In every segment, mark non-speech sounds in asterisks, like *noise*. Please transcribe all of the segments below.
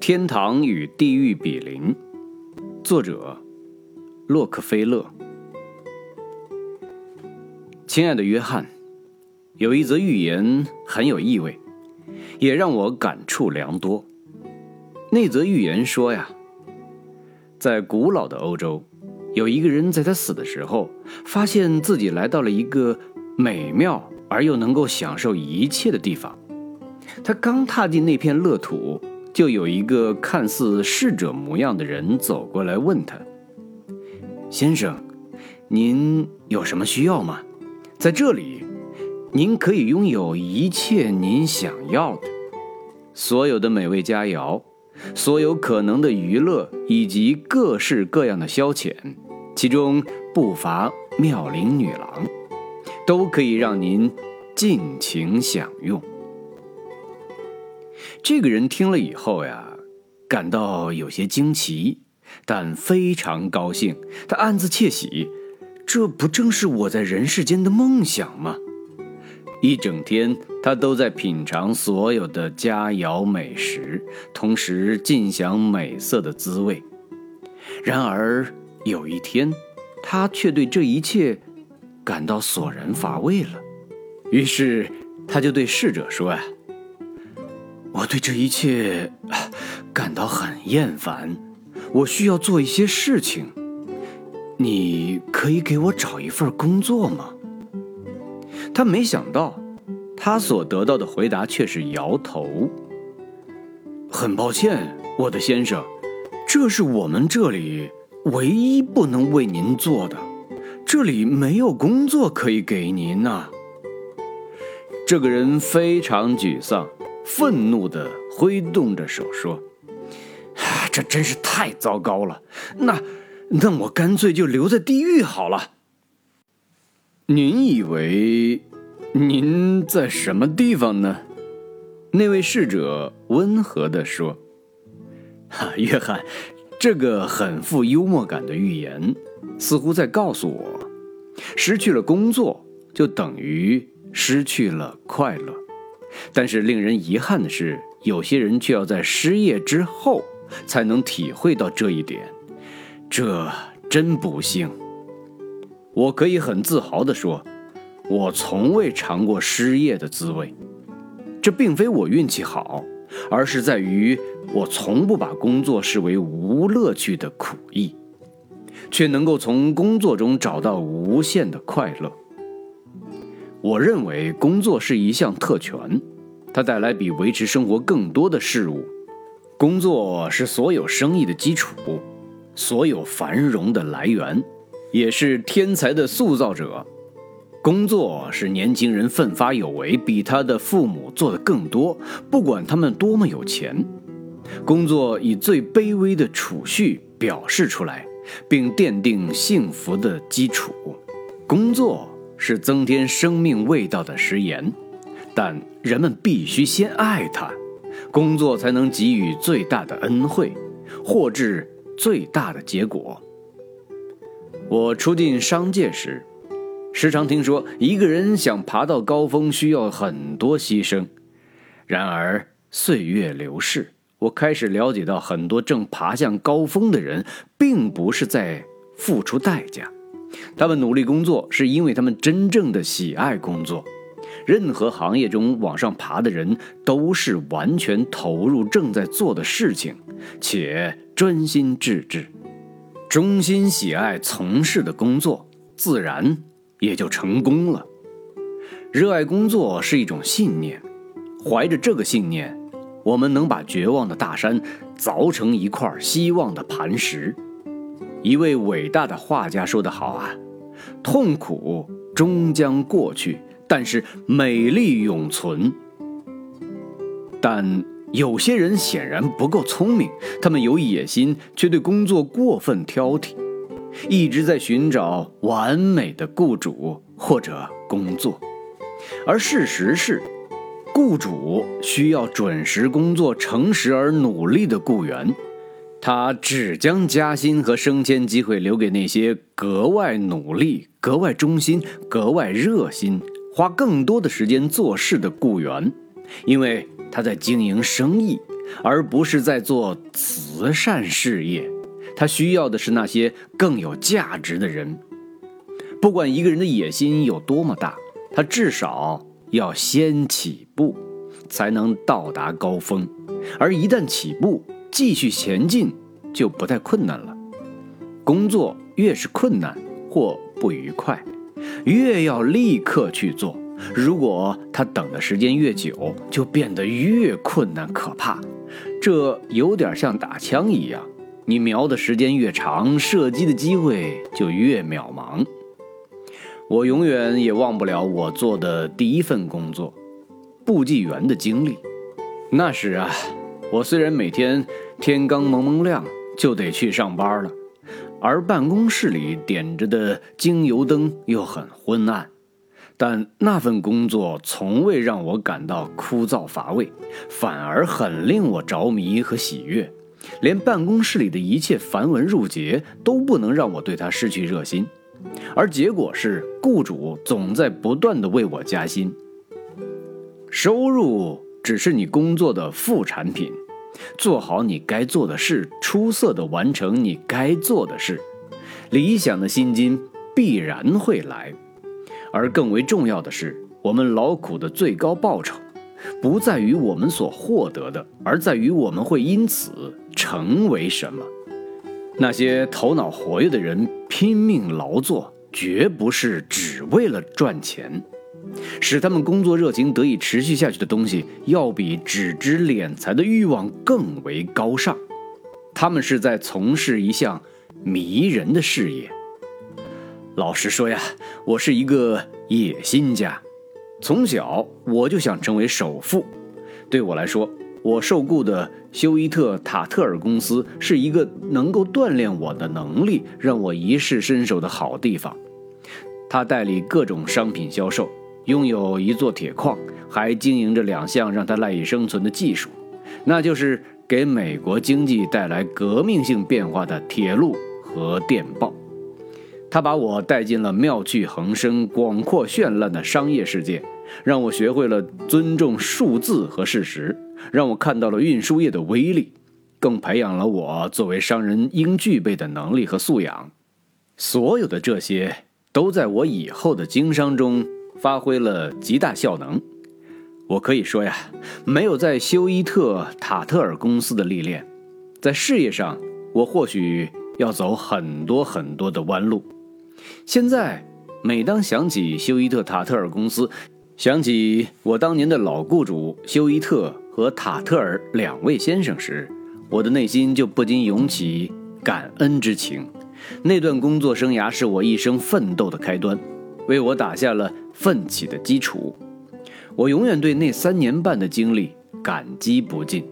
天堂与地狱比邻，作者洛克菲勒。亲爱的约翰，有一则寓言很有意味，也让我感触良多。那则寓言说呀，在古老的欧洲，有一个人在他死的时候，发现自己来到了一个美妙而又能够享受一切的地方。他刚踏进那片乐土，就有一个看似逝者模样的人走过来问他：“先生，您有什么需要吗？在这里，您可以拥有一切您想要的，所有的美味佳肴，所有可能的娱乐，以及各式各样的消遣，其中不乏妙龄女郎，都可以让您尽情享用。”这个人听了以后呀，感到有些惊奇，但非常高兴。他暗自窃喜，这不正是我在人世间的梦想吗？一整天，他都在品尝所有的佳肴美食，同时尽享美色的滋味。然而有一天，他却对这一切感到索然乏味了。于是，他就对侍者说：“呀。”我对这一切 *sighs* 感到很厌烦，我需要做一些事情。你可以给我找一份工作吗？他没想到，他所得到的回答却是摇头。很抱歉，我的先生，这是我们这里唯一不能为您做的，这里没有工作可以给您呐。这个人非常沮丧。愤怒地挥动着手说：“啊 *sighs* 这真是太糟糕了！那，那我干脆就留在地狱好了。”您以为您在什么地方呢？那位侍者温和地说：“哈，*laughs* 约翰，这个很富幽默感的预言，似乎在告诉我，失去了工作就等于失去了快乐。”但是令人遗憾的是，有些人却要在失业之后才能体会到这一点，这真不幸。我可以很自豪地说，我从未尝过失业的滋味。这并非我运气好，而是在于我从不把工作视为无乐趣的苦役，却能够从工作中找到无限的快乐。我认为工作是一项特权，它带来比维持生活更多的事物。工作是所有生意的基础，所有繁荣的来源，也是天才的塑造者。工作是年轻人奋发有为，比他的父母做的更多，不管他们多么有钱。工作以最卑微的储蓄表示出来，并奠定幸福的基础。工作。是增添生命味道的食盐，但人们必须先爱它，工作才能给予最大的恩惠，获致最大的结果。我初进商界时，时常听说一个人想爬到高峰需要很多牺牲。然而岁月流逝，我开始了解到，很多正爬向高峰的人，并不是在付出代价。他们努力工作，是因为他们真正的喜爱工作。任何行业中往上爬的人，都是完全投入正在做的事情，且专心致志，衷心喜爱从事的工作，自然也就成功了。热爱工作是一种信念，怀着这个信念，我们能把绝望的大山凿成一块希望的磐石。一位伟大的画家说得好啊，痛苦终将过去，但是美丽永存。但有些人显然不够聪明，他们有野心，却对工作过分挑剔，一直在寻找完美的雇主或者工作。而事实是，雇主需要准时工作、诚实而努力的雇员。他只将加薪和升迁机会留给那些格外努力、格外忠心、格外热心、花更多的时间做事的雇员，因为他在经营生意，而不是在做慈善事业。他需要的是那些更有价值的人。不管一个人的野心有多么大，他至少要先起步，才能到达高峰。而一旦起步，继续前进就不太困难了。工作越是困难或不愉快，越要立刻去做。如果他等的时间越久，就变得越困难可怕。这有点像打枪一样，你瞄的时间越长，射击的机会就越渺茫。我永远也忘不了我做的第一份工作——部记员的经历。那时啊，我虽然每天天刚蒙蒙亮就得去上班了，而办公室里点着的精油灯又很昏暗。但那份工作从未让我感到枯燥乏味，反而很令我着迷和喜悦。连办公室里的一切繁文缛节都不能让我对它失去热心，而结果是，雇主总在不断的为我加薪。收入只是你工作的副产品，做好你该做的事，出色的完成你该做的事，理想的薪金必然会来。而更为重要的是，我们劳苦的最高报酬，不在于我们所获得的，而在于我们会因此成为什么。那些头脑活跃的人拼命劳作，绝不是只为了赚钱。使他们工作热情得以持续下去的东西，要比只知敛财的欲望更为高尚。他们是在从事一项迷人的事业。老实说呀，我是一个野心家，从小我就想成为首富。对我来说，我受雇的休伊特塔特尔公司是一个能够锻炼我的能力、让我一试身手的好地方。他代理各种商品销售，拥有一座铁矿，还经营着两项让他赖以生存的技术，那就是给美国经济带来革命性变化的铁路和电报。他把我带进了妙趣横生、广阔绚烂的商业世界，让我学会了尊重数字和事实，让我看到了运输业的威力，更培养了我作为商人应具备的能力和素养。所有的这些都在我以后的经商中发挥了极大效能。我可以说呀，没有在休伊特塔特尔公司的历练，在事业上我或许要走很多很多的弯路。现在，每当想起休伊特塔特尔公司，想起我当年的老雇主休伊特和塔特尔两位先生时，我的内心就不禁涌起感恩之情。那段工作生涯是我一生奋斗的开端，为我打下了奋起的基础。我永远对那三年半的经历感激不尽，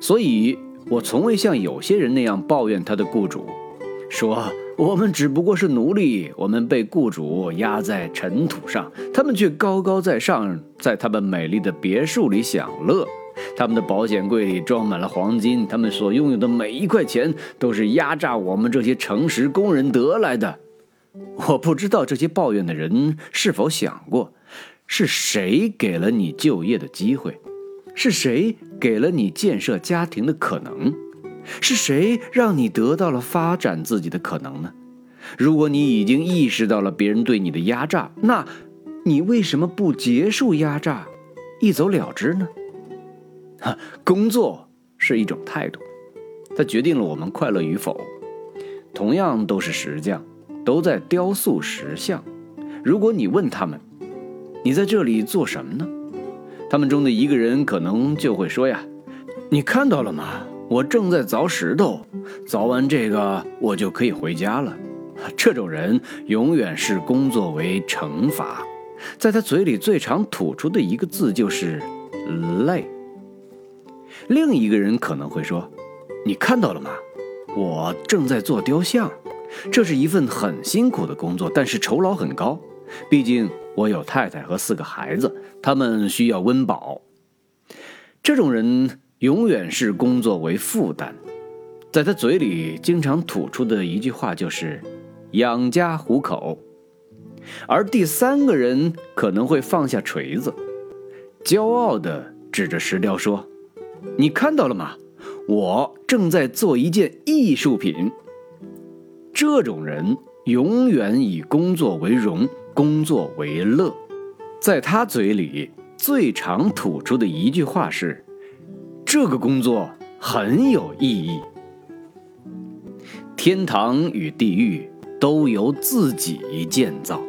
所以我从未像有些人那样抱怨他的雇主，说。我们只不过是奴隶，我们被雇主压在尘土上，他们却高高在上，在他们美丽的别墅里享乐。他们的保险柜里装满了黄金，他们所拥有的每一块钱都是压榨我们这些诚实工人得来的。我不知道这些抱怨的人是否想过，是谁给了你就业的机会，是谁给了你建设家庭的可能。是谁让你得到了发展自己的可能呢？如果你已经意识到了别人对你的压榨，那，你为什么不结束压榨，一走了之呢？哈，*laughs* 工作是一种态度，它决定了我们快乐与否。同样都是石匠，都在雕塑石像。如果你问他们，你在这里做什么呢？他们中的一个人可能就会说呀：“你看到了吗？”我正在凿石头，凿完这个我就可以回家了。这种人永远视工作为惩罚，在他嘴里最常吐出的一个字就是“累”。另一个人可能会说：“你看到了吗？我正在做雕像，这是一份很辛苦的工作，但是酬劳很高。毕竟我有太太和四个孩子，他们需要温饱。”这种人。永远视工作为负担，在他嘴里经常吐出的一句话就是“养家糊口”。而第三个人可能会放下锤子，骄傲地指着石雕说：“你看到了吗？我正在做一件艺术品。这种人永远以工作为荣，工作为乐。在他嘴里，最常吐出的一句话是：“这个工作很有意义。”天堂与地狱都由自己建造。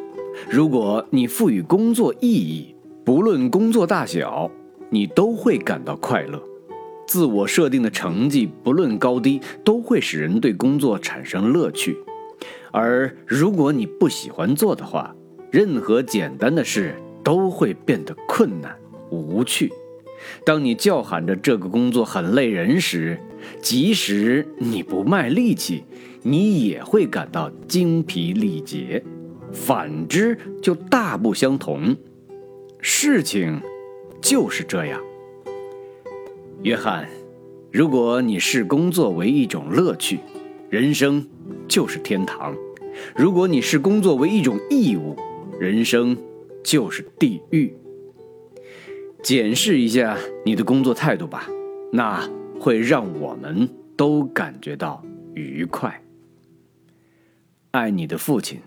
如果你赋予工作意义，不论工作大小，你都会感到快乐。自我设定的成绩，不论高低，都会使人对工作产生乐趣。而如果你不喜欢做的话，任何简单的事都会变得困难无趣。当你叫喊着这个工作很累人时，即使你不卖力气，你也会感到精疲力竭。反之就大不相同。事情就是这样。约翰，如果你视工作为一种乐趣，人生就是天堂；如果你视工作为一种义务，人生就是地狱。检视一下你的工作态度吧，那会让我们都感觉到愉快。爱你的父亲，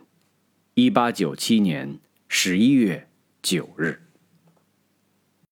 一八九七年十一月九日。